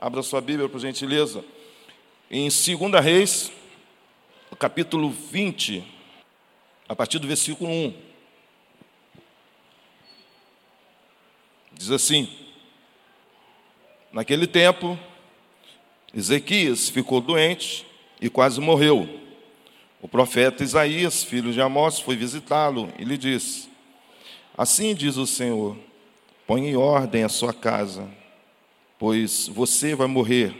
Abra sua Bíblia, por gentileza. Em 2 Reis, capítulo 20, a partir do versículo 1. Diz assim: Naquele tempo, Ezequias ficou doente e quase morreu. O profeta Isaías, filho de Amós, foi visitá-lo e lhe disse: Assim diz o Senhor: Põe em ordem a sua casa pois você vai morrer,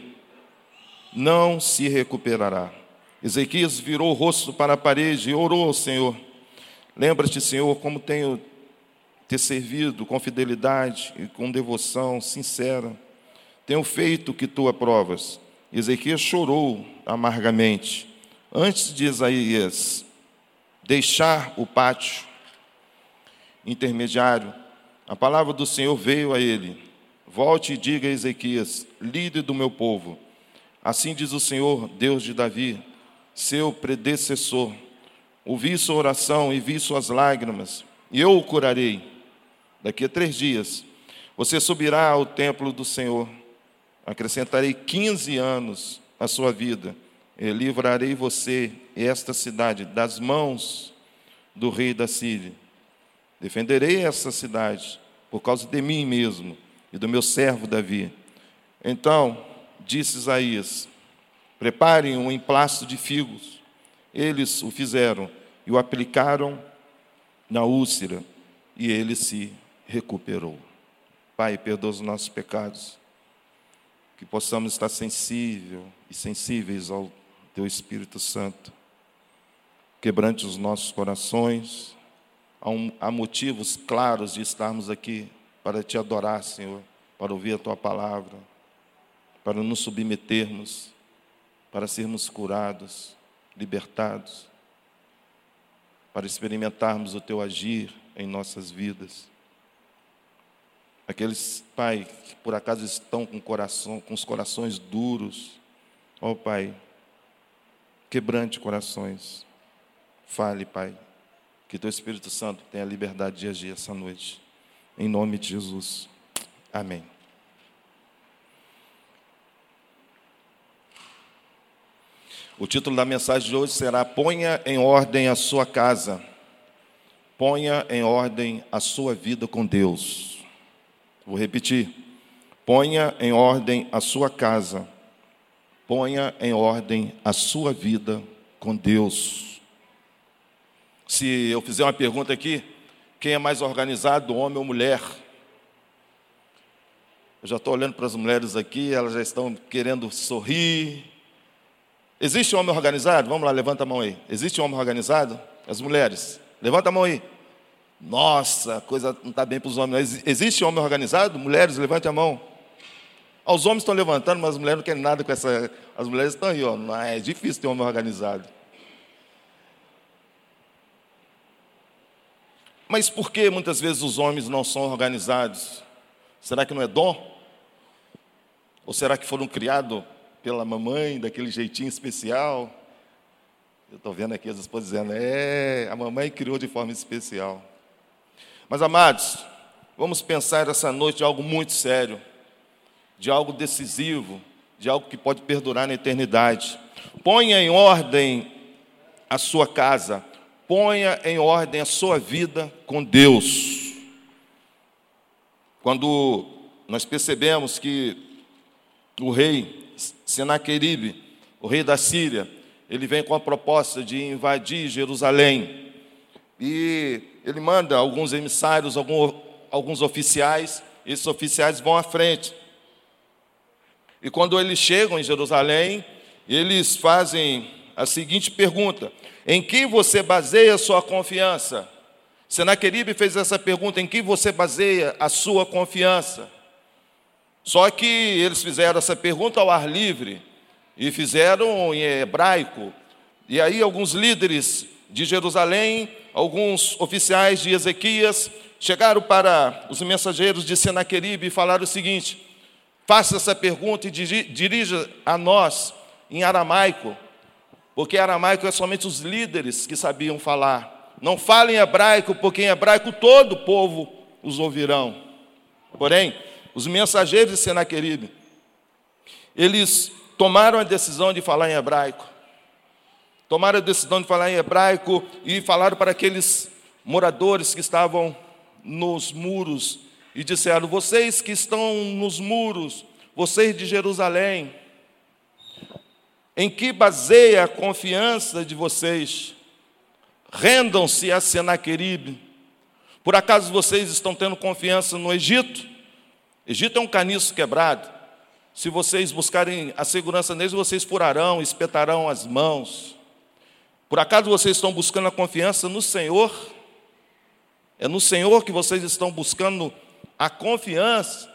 não se recuperará. Ezequias virou o rosto para a parede e orou ao Senhor. Lembra-te, Senhor, como tenho te servido com fidelidade e com devoção sincera. Tenho feito o que tu aprovas. Ezequias chorou amargamente. Antes de Isaías deixar o pátio intermediário, a palavra do Senhor veio a ele. Volte e diga a Ezequias, líder do meu povo: Assim diz o Senhor, Deus de Davi, seu predecessor: Ouvi sua oração e vi suas lágrimas, e eu o curarei. Daqui a três dias, você subirá ao templo do Senhor. Acrescentarei 15 anos à sua vida, e livrarei você e esta cidade das mãos do rei da Síria. Defenderei essa cidade por causa de mim mesmo e do meu servo Davi. Então, disse Isaías: Preparem um emplasto de figos. Eles o fizeram e o aplicaram na úlcera, e ele se recuperou. Pai, perdoa os nossos pecados, que possamos estar sensível e sensíveis ao Teu Espírito Santo. Quebrante os nossos corações, há motivos claros de estarmos aqui para te adorar, Senhor, para ouvir a tua palavra, para nos submetermos, para sermos curados, libertados, para experimentarmos o teu agir em nossas vidas. Aqueles, Pai, que por acaso estão com, coração, com os corações duros, ó oh, Pai, quebrante corações. Fale, Pai, que teu Espírito Santo tenha liberdade de agir essa noite. Em nome de Jesus. Amém. O título da mensagem de hoje será Ponha em ordem a sua casa. Ponha em ordem a sua vida com Deus. Vou repetir. Ponha em ordem a sua casa. Ponha em ordem a sua vida com Deus. Se eu fizer uma pergunta aqui, quem é mais organizado, homem ou mulher? Eu já estou olhando para as mulheres aqui, elas já estão querendo sorrir. Existe homem organizado? Vamos lá, levanta a mão aí. Existe homem organizado? As mulheres, levanta a mão aí. Nossa, a coisa não está bem para os homens. Existe homem organizado? Mulheres, levante a mão. Os homens estão levantando, mas as mulheres não querem nada com essa. As mulheres estão aí, ó. É difícil ter homem organizado. Mas por que muitas vezes os homens não são organizados? Será que não é dom? Ou será que foram criados pela mamãe daquele jeitinho especial? Eu estou vendo aqui as esposas dizendo, é, a mamãe criou de forma especial. Mas, amados, vamos pensar essa noite de algo muito sério, de algo decisivo, de algo que pode perdurar na eternidade. Ponha em ordem a sua casa, ponha em ordem a sua vida com Deus. Quando nós percebemos que o rei Senaqueribe, o rei da Síria, ele vem com a proposta de invadir Jerusalém. E ele manda alguns emissários, alguns oficiais, esses oficiais vão à frente. E quando eles chegam em Jerusalém, eles fazem a seguinte pergunta: em que você baseia a sua confiança? Senaqueribe fez essa pergunta: em que você baseia a sua confiança? Só que eles fizeram essa pergunta ao ar livre e fizeram em hebraico. E aí alguns líderes de Jerusalém, alguns oficiais de Ezequias, chegaram para os mensageiros de Senaqueribe e falaram o seguinte: faça essa pergunta e dirija a nós em aramaico porque aramaico é somente os líderes que sabiam falar. Não fale em hebraico, porque em hebraico todo o povo os ouvirão. Porém, os mensageiros de Senaqueribe, eles tomaram a decisão de falar em hebraico. Tomaram a decisão de falar em hebraico e falaram para aqueles moradores que estavam nos muros e disseram: Vocês que estão nos muros, vocês de Jerusalém, em que baseia a confiança de vocês? Rendam-se a Senaqueribe. Por acaso vocês estão tendo confiança no Egito? Egito é um caniço quebrado. Se vocês buscarem a segurança neles, vocês furarão, espetarão as mãos. Por acaso vocês estão buscando a confiança no Senhor? É no Senhor que vocês estão buscando a confiança.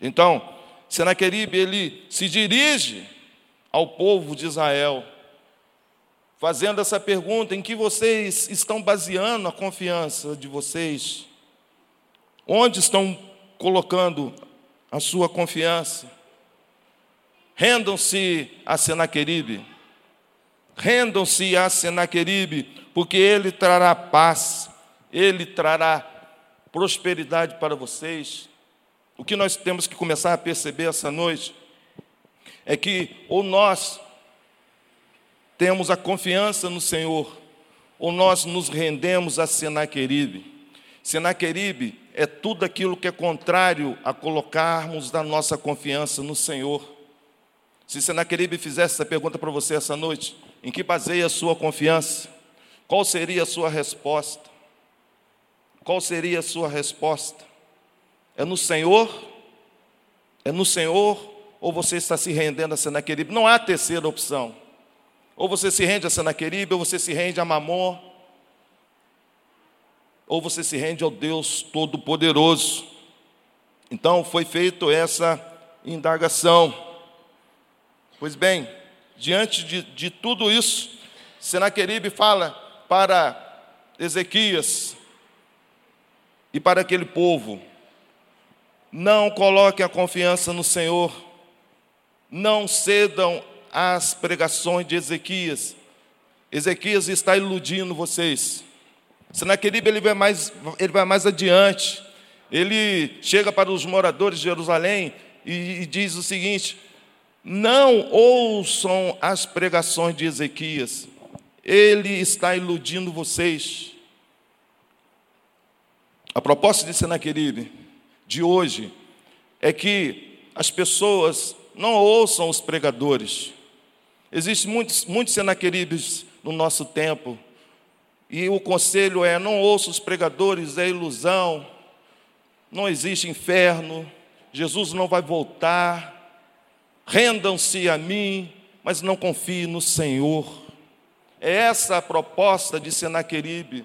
Então, Senaqueribe, ele se dirige ao povo de Israel, fazendo essa pergunta: em que vocês estão baseando a confiança de vocês? Onde estão colocando a sua confiança. Rendam-se a Senaqueribe. Rendam-se a Senaqueribe, porque ele trará paz, ele trará prosperidade para vocês. O que nós temos que começar a perceber essa noite é que ou nós temos a confiança no Senhor, ou nós nos rendemos a Senaqueribe. Senaqueribe é tudo aquilo que é contrário a colocarmos a nossa confiança no Senhor. Se Senaqueribe fizesse essa pergunta para você essa noite, em que baseia a sua confiança? Qual seria a sua resposta? Qual seria a sua resposta? É no Senhor? É no Senhor? Ou você está se rendendo a Senaqueribe? Não há terceira opção. Ou você se rende a Senaqueribe, ou você se rende a Mamon, ou você se rende ao Deus Todo-Poderoso. Então foi feita essa indagação. Pois bem, diante de, de tudo isso, Senaqueribe fala para Ezequias e para aquele povo: não coloquem a confiança no Senhor, não cedam às pregações de Ezequias. Ezequias está iludindo vocês. Senaqueribe ele vai mais, ele vai mais adiante. Ele chega para os moradores de Jerusalém e, e diz o seguinte: não ouçam as pregações de Ezequias, ele está iludindo vocês. A proposta de Senaqueribe de hoje é que as pessoas não ouçam os pregadores. Existem muitos, muitos Senaqueribes no nosso tempo e o conselho é: não ouça os pregadores, é ilusão, não existe inferno, Jesus não vai voltar, rendam-se a mim, mas não confie no Senhor. É essa a proposta de Senaqueribe.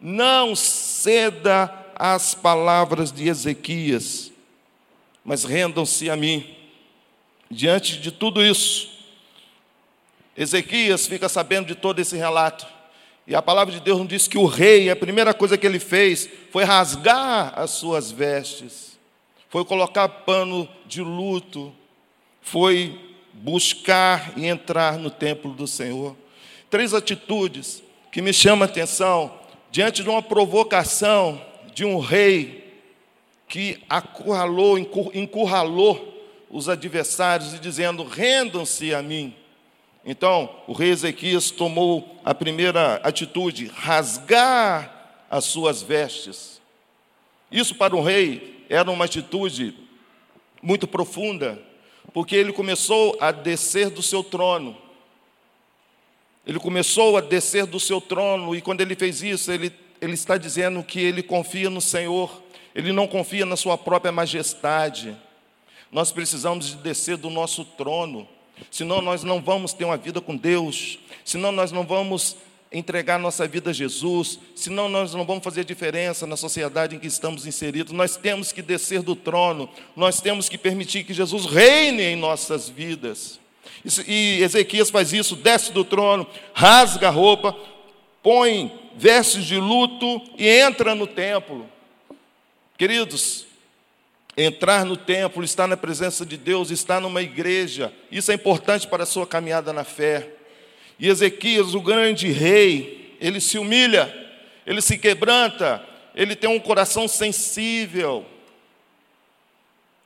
Não ceda às palavras de Ezequias, mas rendam-se a mim. Diante de tudo isso, Ezequias fica sabendo de todo esse relato. E a palavra de Deus nos diz que o rei, a primeira coisa que ele fez foi rasgar as suas vestes, foi colocar pano de luto, foi buscar e entrar no templo do Senhor. Três atitudes que me chamam a atenção diante de uma provocação de um rei que acurralou, encurralou os adversários e dizendo: rendam-se a mim. Então, o rei Ezequias tomou a primeira atitude, rasgar as suas vestes. Isso para o rei era uma atitude muito profunda, porque ele começou a descer do seu trono. Ele começou a descer do seu trono, e quando ele fez isso, ele, ele está dizendo que ele confia no Senhor, ele não confia na sua própria majestade. Nós precisamos de descer do nosso trono senão nós não vamos ter uma vida com Deus, senão nós não vamos entregar nossa vida a Jesus, senão nós não vamos fazer diferença na sociedade em que estamos inseridos. Nós temos que descer do trono, nós temos que permitir que Jesus reine em nossas vidas. E Ezequias faz isso, desce do trono, rasga a roupa, põe vestes de luto e entra no templo. Queridos, Entrar no templo, estar na presença de Deus, estar numa igreja, isso é importante para a sua caminhada na fé. E Ezequias, o grande rei, ele se humilha, ele se quebranta, ele tem um coração sensível.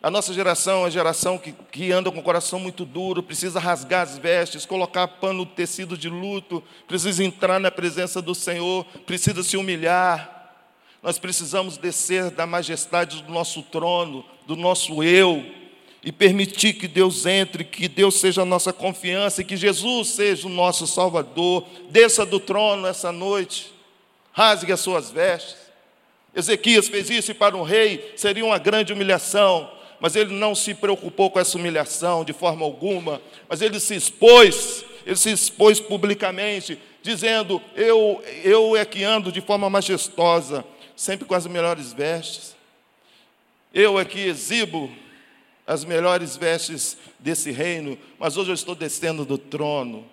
A nossa geração é uma geração que, que anda com o coração muito duro, precisa rasgar as vestes, colocar pano tecido de luto, precisa entrar na presença do Senhor, precisa se humilhar. Nós precisamos descer da majestade do nosso trono, do nosso eu, e permitir que Deus entre, que Deus seja a nossa confiança e que Jesus seja o nosso Salvador. Desça do trono essa noite, rasgue as suas vestes. Ezequias fez isso e para um rei seria uma grande humilhação mas ele não se preocupou com essa humilhação de forma alguma, mas ele se expôs, ele se expôs publicamente, dizendo: Eu, eu é que ando de forma majestosa, sempre com as melhores vestes, eu é que exibo as melhores vestes desse reino, mas hoje eu estou descendo do trono,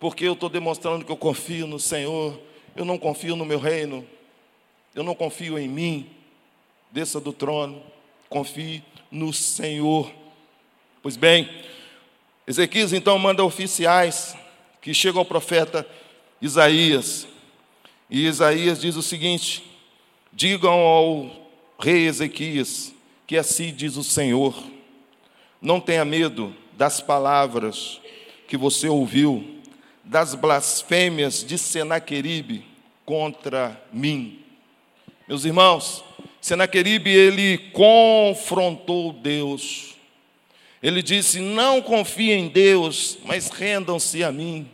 porque eu estou demonstrando que eu confio no Senhor, eu não confio no meu reino, eu não confio em mim, desça do trono confie no Senhor. Pois bem, Ezequias então manda oficiais que chegam ao profeta Isaías. E Isaías diz o seguinte: Digam ao rei Ezequias que assim diz o Senhor: Não tenha medo das palavras que você ouviu, das blasfêmias de Senaqueribe contra mim. Meus irmãos, Senaqueribe, ele confrontou Deus. Ele disse: Não confie em Deus, mas rendam-se a mim.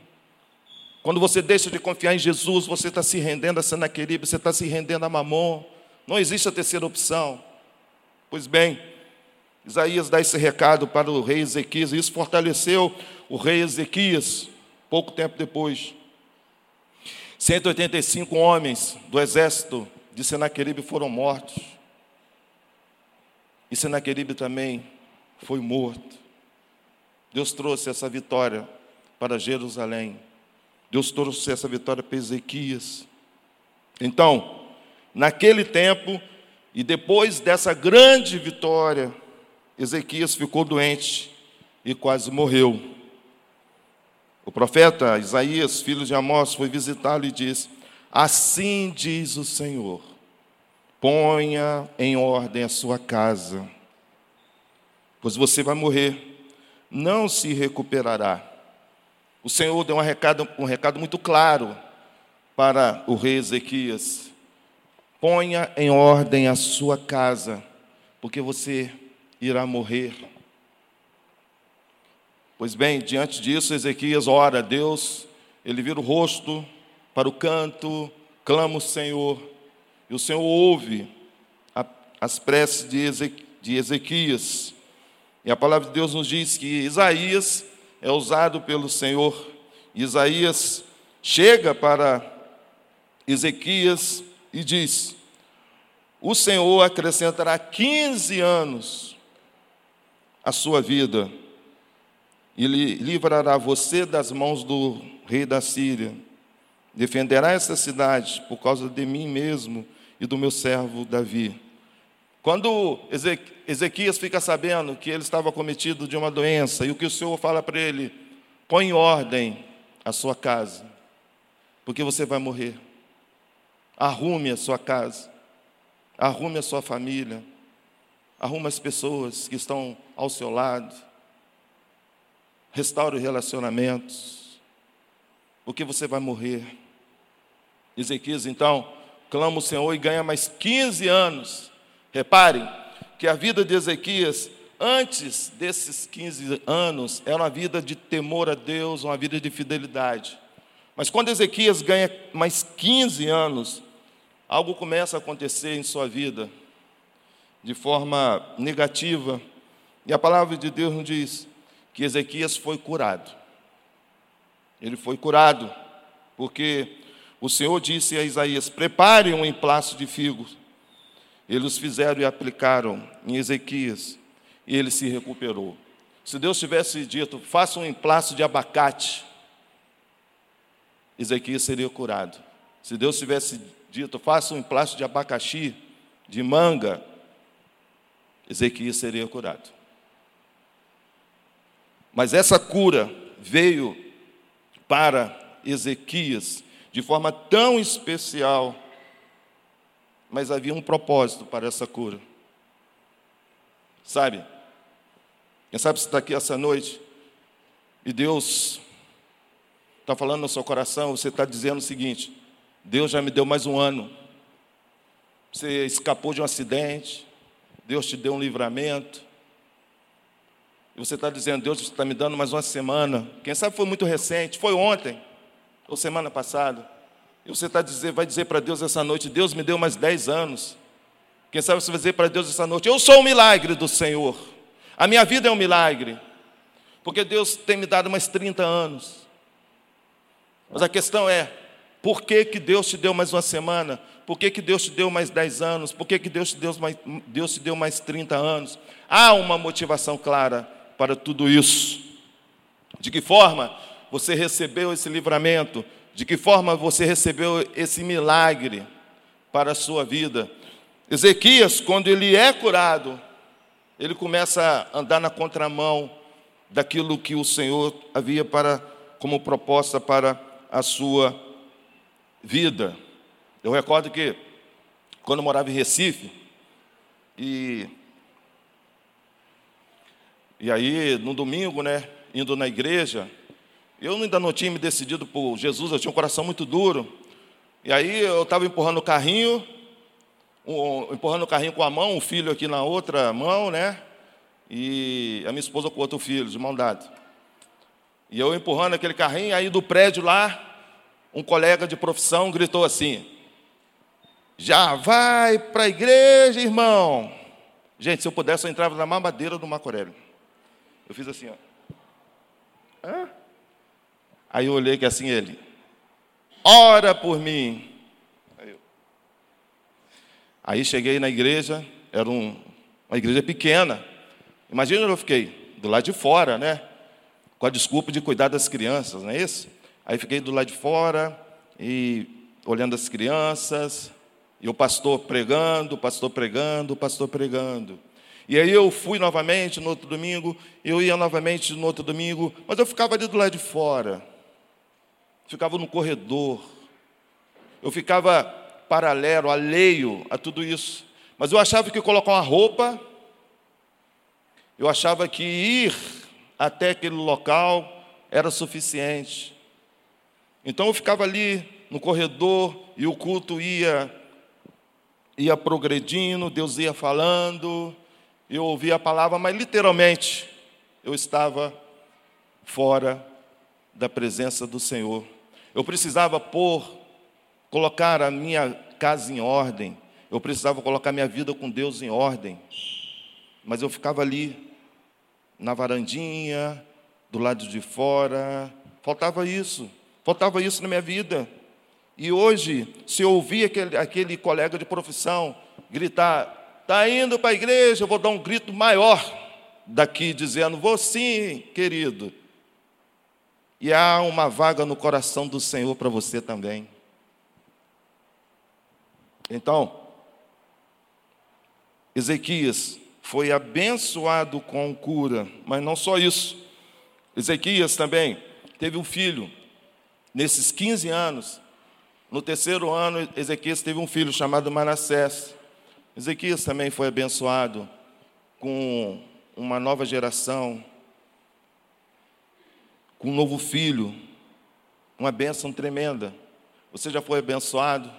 Quando você deixa de confiar em Jesus, você está se rendendo a Senaqueribe, você está se rendendo a Mamon. Não existe a terceira opção. Pois bem, Isaías dá esse recado para o rei Ezequias, e isso fortaleceu o rei Ezequias, pouco tempo depois. 185 homens do exército de Senaqueribe foram mortos. E Senaqueribe também foi morto. Deus trouxe essa vitória para Jerusalém. Deus trouxe essa vitória para Ezequias. Então, naquele tempo, e depois dessa grande vitória, Ezequias ficou doente e quase morreu. O profeta Isaías, filho de Amós, foi visitá-lo e disse: Assim diz o Senhor: ponha em ordem a sua casa, pois você vai morrer, não se recuperará. O Senhor deu um recado, um recado muito claro para o rei Ezequias: ponha em ordem a sua casa, porque você irá morrer. Pois bem, diante disso, Ezequias ora a Deus, ele vira o rosto para o canto, clama o Senhor, e o Senhor ouve a, as preces de, Ezequias. E a palavra de Deus nos diz que Isaías é usado pelo Senhor. Isaías chega para Ezequias e diz: O Senhor acrescentará 15 anos à sua vida, e livrará você das mãos do rei da Síria defenderá essa cidade por causa de mim mesmo e do meu servo Davi. Quando Ezequias fica sabendo que ele estava cometido de uma doença, e o que o Senhor fala para ele: põe em ordem a sua casa, porque você vai morrer. Arrume a sua casa, arrume a sua família, arrume as pessoas que estão ao seu lado, restaure relacionamentos, porque você vai morrer. Ezequias, então, clama o Senhor e ganha mais 15 anos. Reparem que a vida de Ezequias, antes desses 15 anos, era uma vida de temor a Deus, uma vida de fidelidade. Mas quando Ezequias ganha mais 15 anos, algo começa a acontecer em sua vida de forma negativa. E a palavra de Deus nos diz que Ezequias foi curado. Ele foi curado, porque o Senhor disse a Isaías: Prepare um emplasto de figos. Eles fizeram e aplicaram em Ezequias, e ele se recuperou. Se Deus tivesse dito, faça um emplasto de abacate, Ezequias seria curado. Se Deus tivesse dito, faça um emplasto de abacaxi, de manga, Ezequias seria curado. Mas essa cura veio para Ezequias de forma tão especial, mas havia um propósito para essa cura. Sabe? Quem sabe você está aqui essa noite e Deus está falando no seu coração, você está dizendo o seguinte: Deus já me deu mais um ano. Você escapou de um acidente, Deus te deu um livramento. E você está dizendo, Deus está me dando mais uma semana. Quem sabe foi muito recente, foi ontem, ou semana passada. E você está dizer, vai dizer para Deus essa noite, Deus me deu mais dez anos. Quem sabe você vai dizer para Deus essa noite, eu sou o milagre do Senhor. A minha vida é um milagre. Porque Deus tem me dado mais 30 anos. Mas a questão é, por que, que Deus te deu mais uma semana? Por que, que Deus te deu mais 10 anos? Por que, que Deus, te deu mais, Deus te deu mais 30 anos? Há uma motivação clara para tudo isso. De que forma você recebeu esse livramento? De que forma você recebeu esse milagre para a sua vida? Ezequias, quando ele é curado, ele começa a andar na contramão daquilo que o Senhor havia para como proposta para a sua vida. Eu recordo que quando eu morava em Recife e e aí no domingo, né, indo na igreja, eu ainda não tinha me decidido por Jesus, eu tinha um coração muito duro. E aí eu estava empurrando o carrinho um, empurrando o carrinho com a mão, o filho aqui na outra mão, né? E a minha esposa com outro filho, de mão dada. E eu empurrando aquele carrinho, aí do prédio lá, um colega de profissão gritou assim: Já vai para a igreja, irmão. Gente, se eu pudesse, eu entrava na mamadeira do Macorélio. Eu fiz assim, ó. Hã? Aí eu olhei que assim ele, ora por mim. Aí cheguei na igreja, era um, uma igreja pequena. Imagina eu fiquei, do lado de fora, né? Com a desculpa de cuidar das crianças, não é isso? Aí fiquei do lado de fora e olhando as crianças, e o pastor pregando, o pastor pregando, o pastor pregando. E aí eu fui novamente no outro domingo, eu ia novamente no outro domingo, mas eu ficava ali do lado de fora. Ficava no corredor. Eu ficava paralelo, alheio a tudo isso. Mas eu achava que colocar uma roupa, eu achava que ir até aquele local era suficiente. Então eu ficava ali no corredor e o culto ia ia progredindo, Deus ia falando, eu ouvia a palavra, mas literalmente eu estava fora da presença do Senhor. Eu precisava pôr colocar a minha casa em ordem, eu precisava colocar minha vida com Deus em ordem. Mas eu ficava ali, na varandinha, do lado de fora, faltava isso, faltava isso na minha vida. E hoje, se eu ouvir aquele, aquele colega de profissão gritar, está indo para a igreja, eu vou dar um grito maior daqui, dizendo, vou sim, querido. E há uma vaga no coração do Senhor para você também. Então, Ezequias foi abençoado com cura, mas não só isso. Ezequias também teve um filho. Nesses 15 anos, no terceiro ano, Ezequias teve um filho chamado Manassés. Ezequias também foi abençoado com uma nova geração, com um novo filho, uma bênção tremenda. Você já foi abençoado?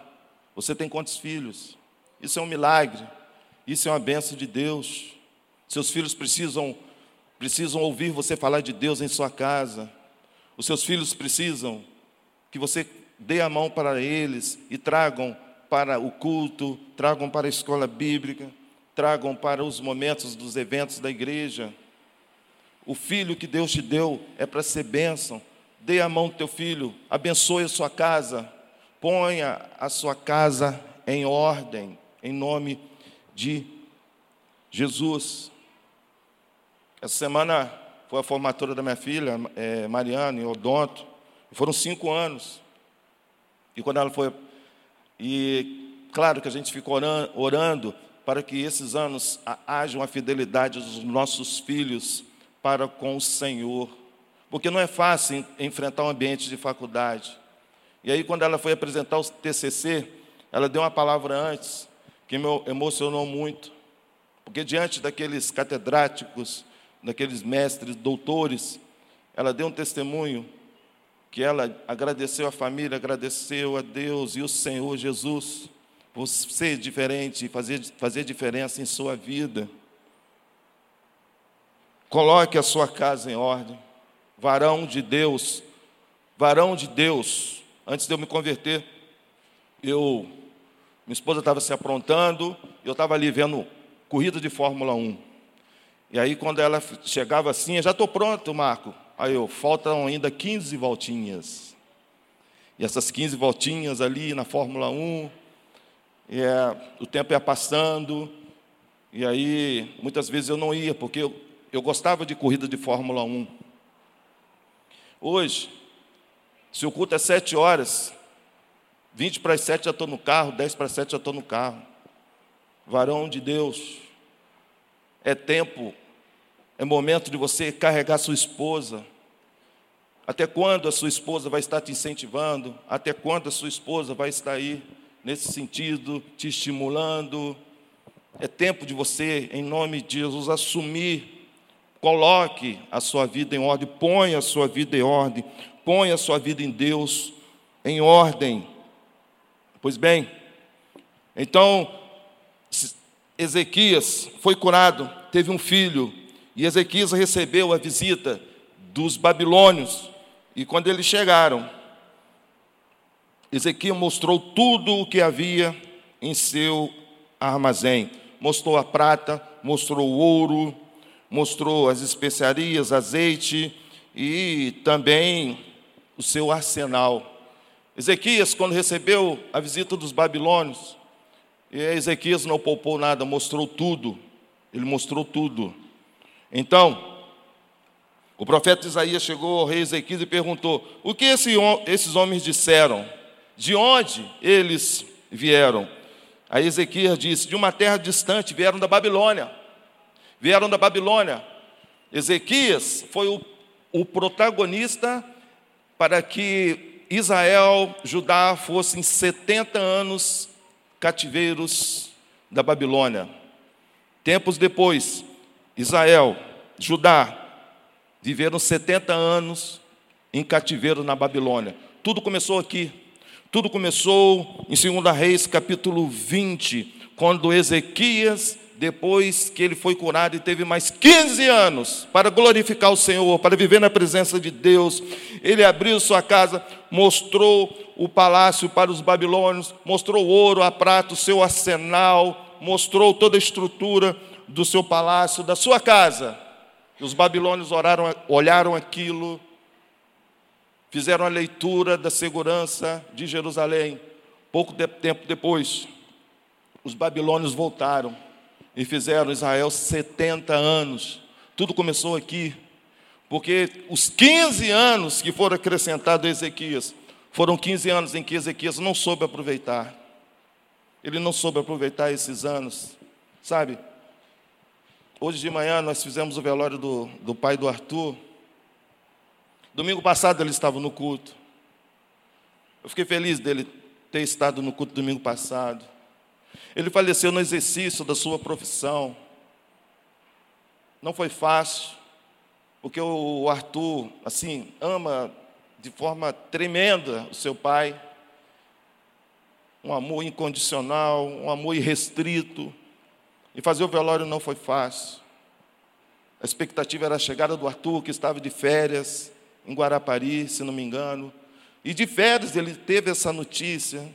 Você tem quantos filhos? Isso é um milagre. Isso é uma benção de Deus. Seus filhos precisam precisam ouvir você falar de Deus em sua casa. Os seus filhos precisam que você dê a mão para eles e tragam para o culto, tragam para a escola bíblica, tragam para os momentos dos eventos da igreja. O filho que Deus te deu é para ser bênção. Dê a mão do teu filho, abençoe a sua casa, Ponha a sua casa em ordem, em nome de Jesus. Essa semana foi a formatura da minha filha, é, Mariana, em Odonto. Foram cinco anos. E quando ela foi. E claro que a gente ficou orando, orando para que esses anos haja uma fidelidade dos nossos filhos para com o Senhor. Porque não é fácil enfrentar um ambiente de faculdade. E aí, quando ela foi apresentar o TCC, ela deu uma palavra antes que me emocionou muito. Porque diante daqueles catedráticos, daqueles mestres, doutores, ela deu um testemunho que ela agradeceu a família, agradeceu a Deus e o Senhor Jesus por ser diferente, fazer, fazer diferença em sua vida. Coloque a sua casa em ordem. Varão de Deus, varão de Deus. Antes de eu me converter, eu, minha esposa estava se aprontando, eu estava ali vendo corrida de Fórmula 1. E aí, quando ela chegava assim, já estou pronto, Marco. Aí eu, faltam ainda 15 voltinhas. E essas 15 voltinhas ali na Fórmula 1, e é, o tempo ia passando, e aí muitas vezes eu não ia, porque eu, eu gostava de corrida de Fórmula 1. Hoje, se o culto é sete horas, 20 para as sete já estou no carro, 10 para as sete já estou no carro. Varão de Deus, é tempo, é momento de você carregar sua esposa. Até quando a sua esposa vai estar te incentivando? Até quando a sua esposa vai estar aí nesse sentido, te estimulando? É tempo de você, em nome de Jesus, assumir Coloque a sua vida em ordem, ponha a sua vida em ordem, ponha a sua vida em Deus em ordem. Pois bem, então Ezequias foi curado, teve um filho, e Ezequias recebeu a visita dos babilônios. E quando eles chegaram, Ezequias mostrou tudo o que havia em seu armazém. Mostrou a prata, mostrou o ouro, mostrou as especiarias, azeite e também o seu arsenal. Ezequias, quando recebeu a visita dos babilônios, Ezequias não poupou nada, mostrou tudo. Ele mostrou tudo. Então, o profeta Isaías chegou ao rei Ezequias e perguntou: O que esse, esses homens disseram? De onde eles vieram? Aí Ezequias disse: De uma terra distante, vieram da Babilônia vieram da Babilônia. Ezequias foi o, o protagonista para que Israel, Judá fossem 70 anos cativeiros da Babilônia. Tempos depois, Israel, Judá, viveram 70 anos em cativeiro na Babilônia. Tudo começou aqui. Tudo começou em 2 Reis, capítulo 20, quando Ezequias depois que ele foi curado e teve mais 15 anos para glorificar o Senhor, para viver na presença de Deus, ele abriu sua casa, mostrou o palácio para os babilônios, mostrou o ouro, a prata, o seu arsenal, mostrou toda a estrutura do seu palácio, da sua casa. Os babilônios oraram, olharam aquilo, fizeram a leitura da segurança de Jerusalém. Pouco tempo depois, os babilônios voltaram e fizeram Israel 70 anos. Tudo começou aqui, porque os 15 anos que foram acrescentados a Ezequias foram 15 anos em que Ezequias não soube aproveitar. Ele não soube aproveitar esses anos, sabe? Hoje de manhã nós fizemos o velório do, do pai do Arthur. Domingo passado ele estava no culto. Eu fiquei feliz dele ter estado no culto domingo passado. Ele faleceu no exercício da sua profissão. Não foi fácil, porque o Arthur, assim, ama de forma tremenda o seu pai. Um amor incondicional, um amor irrestrito. E fazer o velório não foi fácil. A expectativa era a chegada do Arthur, que estava de férias em Guarapari, se não me engano. E de férias ele teve essa notícia,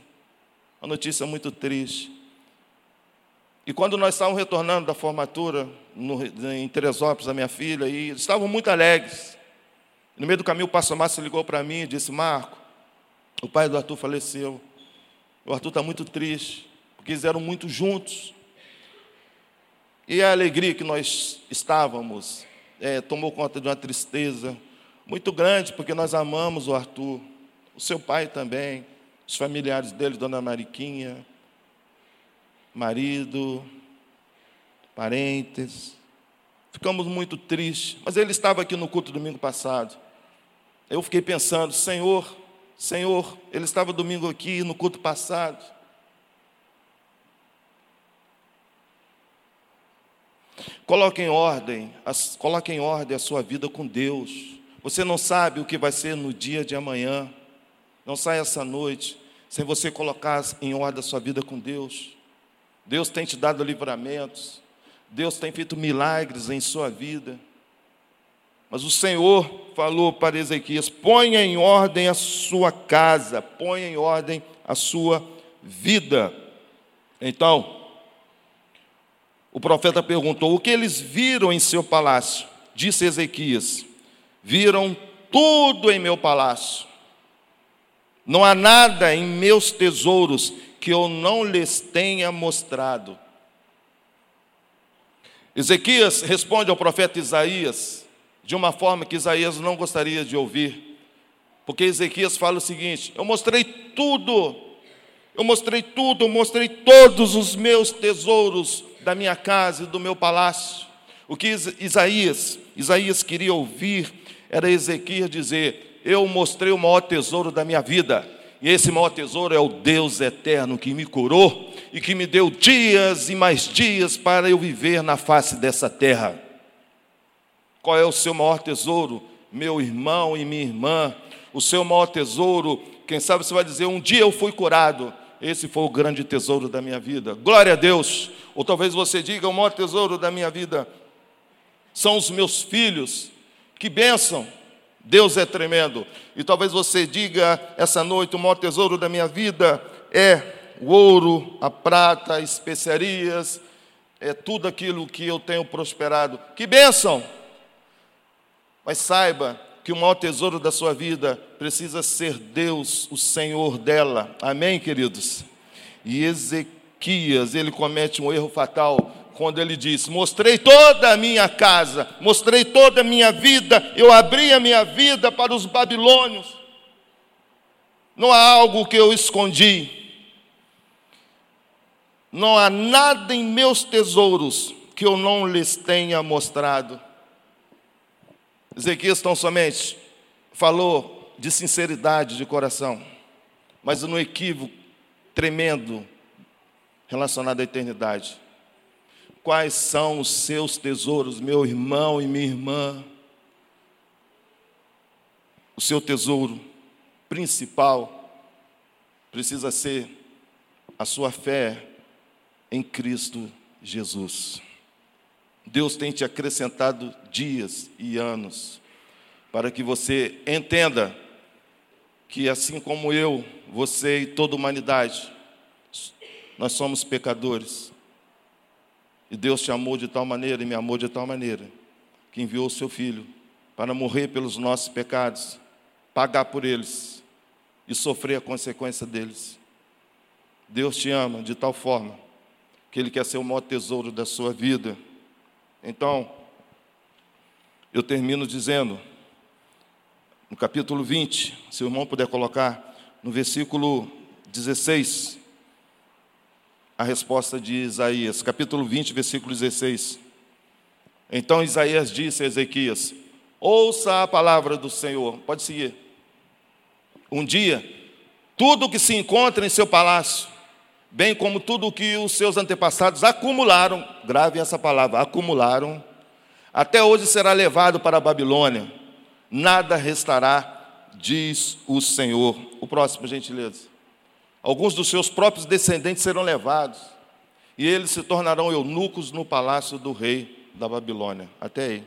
uma notícia muito triste. E quando nós estávamos retornando da formatura no, em Teresópolis, a minha filha, e estavam muito alegres. No meio do caminho, o pastor Márcio ligou para mim e disse: Marco, o pai do Arthur faleceu. O Arthur está muito triste, porque eles eram muito juntos. E a alegria que nós estávamos é, tomou conta de uma tristeza muito grande, porque nós amamos o Arthur, o seu pai também, os familiares dele, Dona Mariquinha, marido, parentes. Ficamos muito tristes, mas ele estava aqui no culto domingo passado. Eu fiquei pensando, Senhor, Senhor, ele estava domingo aqui no culto passado. Coloque em ordem, coloque em ordem a sua vida com Deus. Você não sabe o que vai ser no dia de amanhã. Não saia essa noite sem você colocar em ordem a sua vida com Deus. Deus tem te dado livramentos. Deus tem feito milagres em sua vida. Mas o Senhor falou para Ezequias: ponha em ordem a sua casa, ponha em ordem a sua vida. Então, o profeta perguntou: o que eles viram em seu palácio? Disse Ezequias: viram tudo em meu palácio. Não há nada em meus tesouros que eu não lhes tenha mostrado. Ezequias responde ao profeta Isaías de uma forma que Isaías não gostaria de ouvir, porque Ezequias fala o seguinte: Eu mostrei tudo, eu mostrei tudo, eu mostrei todos os meus tesouros da minha casa e do meu palácio. O que Isaías, Isaías queria ouvir era Ezequias dizer: Eu mostrei o maior tesouro da minha vida. E esse maior tesouro é o Deus eterno que me curou e que me deu dias e mais dias para eu viver na face dessa terra. Qual é o seu maior tesouro, meu irmão e minha irmã? O seu maior tesouro, quem sabe você vai dizer: Um dia eu fui curado. Esse foi o grande tesouro da minha vida. Glória a Deus. Ou talvez você diga: O maior tesouro da minha vida são os meus filhos. Que bênção! Deus é tremendo. E talvez você diga essa noite: o maior tesouro da minha vida é o ouro, a prata, especiarias, é tudo aquilo que eu tenho prosperado. Que bênção! Mas saiba que o maior tesouro da sua vida precisa ser Deus, o Senhor dela. Amém, queridos? E Ezequias, ele comete um erro fatal quando ele diz: Mostrei toda a minha casa, mostrei toda a minha vida, eu abri a minha vida para os babilônios. Não há algo que eu escondi, não há nada em meus tesouros que eu não lhes tenha mostrado. Ezequias tão somente falou de sinceridade de coração, mas no equívoco tremendo relacionado à eternidade. Quais são os seus tesouros, meu irmão e minha irmã? O seu tesouro principal precisa ser a sua fé em Cristo Jesus. Deus tem te acrescentado dias e anos para que você entenda que, assim como eu, você e toda a humanidade, nós somos pecadores. E Deus te amou de tal maneira e me amou de tal maneira que enviou o seu filho para morrer pelos nossos pecados, pagar por eles e sofrer a consequência deles. Deus te ama de tal forma que Ele quer ser o maior tesouro da sua vida. Então, eu termino dizendo, no capítulo 20, se o irmão puder colocar, no versículo 16, a resposta de Isaías, capítulo 20, versículo 16. Então Isaías disse a Ezequias: Ouça a palavra do Senhor. Pode seguir. Um dia, tudo que se encontra em seu palácio, bem como tudo que os seus antepassados acumularam, grave essa palavra, acumularam, até hoje será levado para a Babilônia. Nada restará, diz o Senhor. O próximo, gentileza. Alguns dos seus próprios descendentes serão levados, e eles se tornarão eunucos no palácio do rei da Babilônia. Até aí.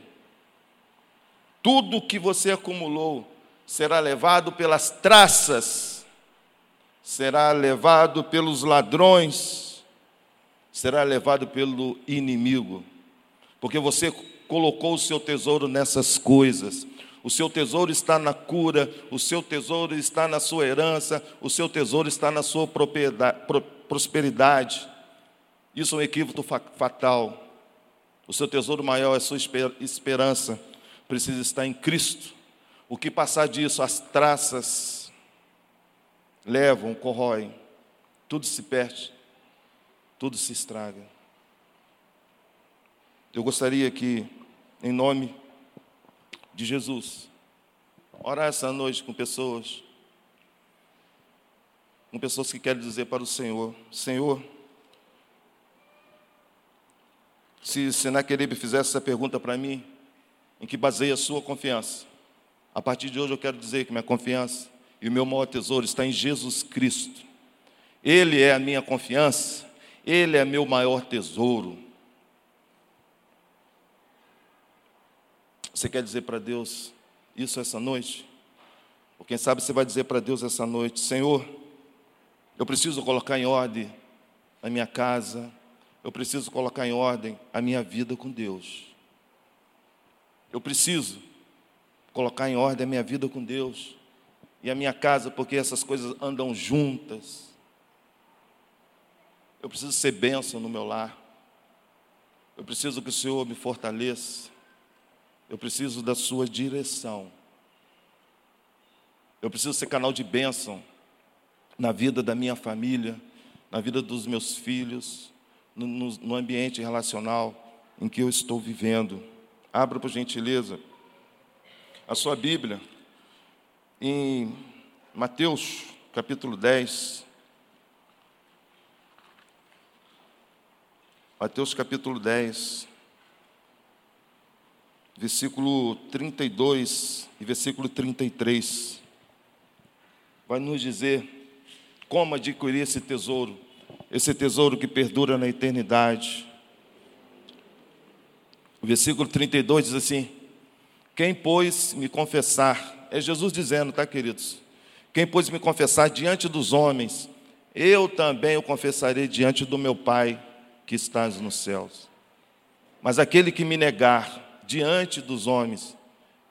Tudo que você acumulou será levado pelas traças, será levado pelos ladrões, será levado pelo inimigo, porque você colocou o seu tesouro nessas coisas. O seu tesouro está na cura, o seu tesouro está na sua herança, o seu tesouro está na sua prosperidade. Isso é um equívoco fatal. O seu tesouro maior é a sua esperança, precisa estar em Cristo. O que passar disso, as traças levam, corroem, tudo se perde, tudo se estraga. Eu gostaria que, em nome de Jesus. Orar essa noite com pessoas, com pessoas que querem dizer para o Senhor: Senhor, Se Senaqueribe fizesse essa pergunta para mim, em que baseia a sua confiança? A partir de hoje eu quero dizer que minha confiança e o meu maior tesouro está em Jesus Cristo. Ele é a minha confiança, Ele é meu maior tesouro. Você quer dizer para Deus isso essa noite? Ou quem sabe você vai dizer para Deus essa noite: Senhor, eu preciso colocar em ordem a minha casa, eu preciso colocar em ordem a minha vida com Deus. Eu preciso colocar em ordem a minha vida com Deus e a minha casa, porque essas coisas andam juntas. Eu preciso ser bênção no meu lar. Eu preciso que o Senhor me fortaleça. Eu preciso da sua direção. Eu preciso ser canal de bênção na vida da minha família, na vida dos meus filhos, no, no, no ambiente relacional em que eu estou vivendo. Abra, por gentileza, a sua Bíblia em Mateus, capítulo 10. Mateus, capítulo 10, versículo 32 e versículo 33. Vai nos dizer como adquirir esse tesouro, esse tesouro que perdura na eternidade. O versículo 32 diz assim: Quem, pois, me confessar, é Jesus dizendo, tá, queridos? Quem, pois, me confessar diante dos homens, eu também o confessarei diante do meu Pai que estás nos céus. Mas aquele que me negar diante dos homens,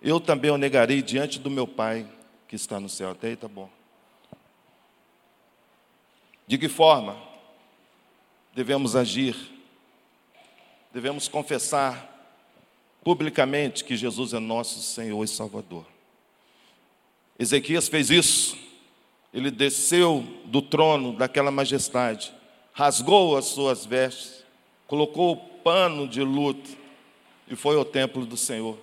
eu também o negarei diante do meu Pai que está no céu. Até aí tá bom. De que forma devemos agir? Devemos confessar publicamente que Jesus é nosso Senhor e Salvador. Ezequias fez isso. Ele desceu do trono daquela majestade, rasgou as suas vestes, colocou o pano de luto e foi ao templo do Senhor.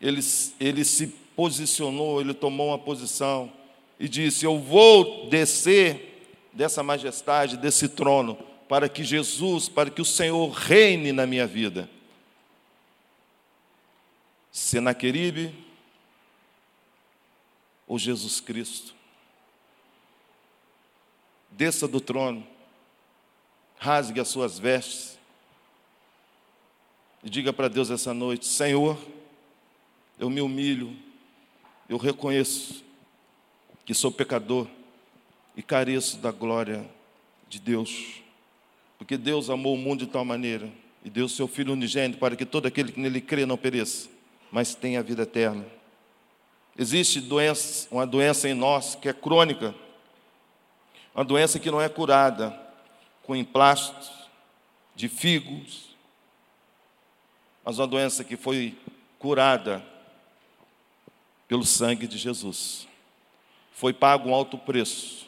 Ele, ele se posicionou, ele tomou uma posição e disse: Eu vou descer dessa majestade, desse trono, para que Jesus, para que o Senhor reine na minha vida. Senaqueribe ou Jesus Cristo? Desça do trono, rasgue as suas vestes e diga para Deus essa noite: Senhor, eu me humilho, eu reconheço que sou pecador e careço da glória de Deus. Porque Deus amou o mundo de tal maneira e deu seu Filho unigênito para que todo aquele que nele crê não pereça, mas tenha a vida eterna. Existe doença, uma doença em nós que é crônica, uma doença que não é curada com emplastos de figos, mas uma doença que foi curada pelo sangue de Jesus. Foi pago um alto preço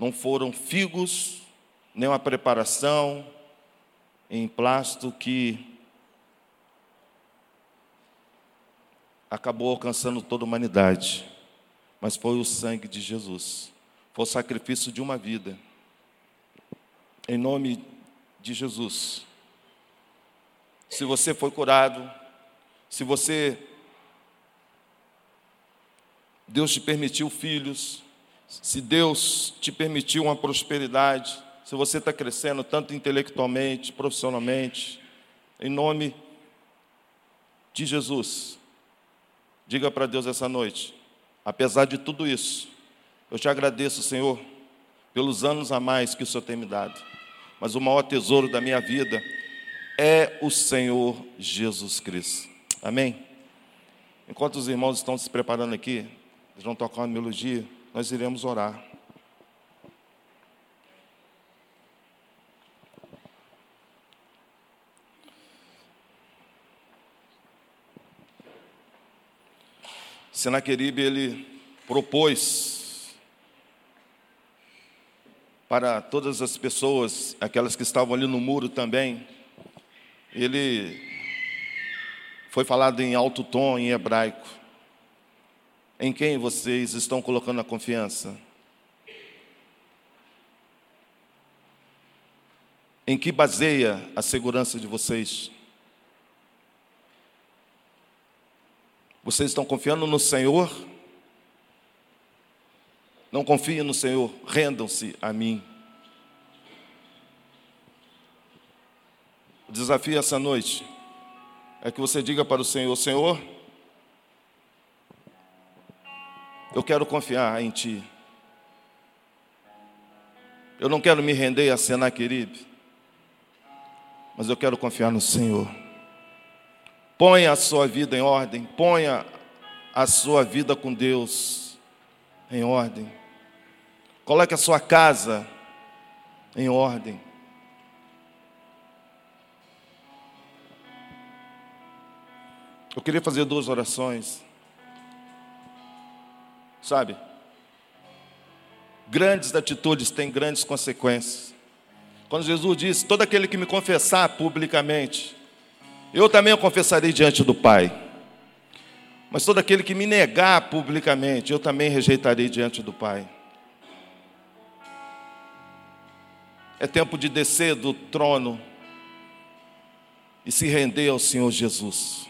não foram figos, nem uma preparação em plástico que acabou alcançando toda a humanidade, mas foi o sangue de Jesus, foi o sacrifício de uma vida. Em nome de Jesus. Se você foi curado, se você Deus te permitiu filhos, se Deus te permitiu uma prosperidade, se você está crescendo tanto intelectualmente, profissionalmente, em nome de Jesus, diga para Deus essa noite, apesar de tudo isso, eu te agradeço, Senhor, pelos anos a mais que o Senhor tem me dado, mas o maior tesouro da minha vida é o Senhor Jesus Cristo. Amém? Enquanto os irmãos estão se preparando aqui, eles vão tocar uma melodia nós iremos orar. Senaqueribe, ele propôs para todas as pessoas, aquelas que estavam ali no muro também, ele foi falado em alto tom, em hebraico. Em quem vocês estão colocando a confiança? Em que baseia a segurança de vocês? Vocês estão confiando no Senhor? Não confiem no Senhor, rendam-se a mim. O desafio essa noite é que você diga para o Senhor: Senhor, eu quero confiar em Ti. Eu não quero me render a Senaqueribe, mas eu quero confiar no Senhor. Ponha a sua vida em ordem, ponha a sua vida com Deus em ordem. Coloque a sua casa em ordem. Eu queria fazer duas orações. Sabe? Grandes atitudes têm grandes consequências. Quando Jesus disse: Todo aquele que me confessar publicamente, eu também o confessarei diante do Pai. Mas todo aquele que me negar publicamente, eu também rejeitarei diante do Pai. É tempo de descer do trono e se render ao Senhor Jesus.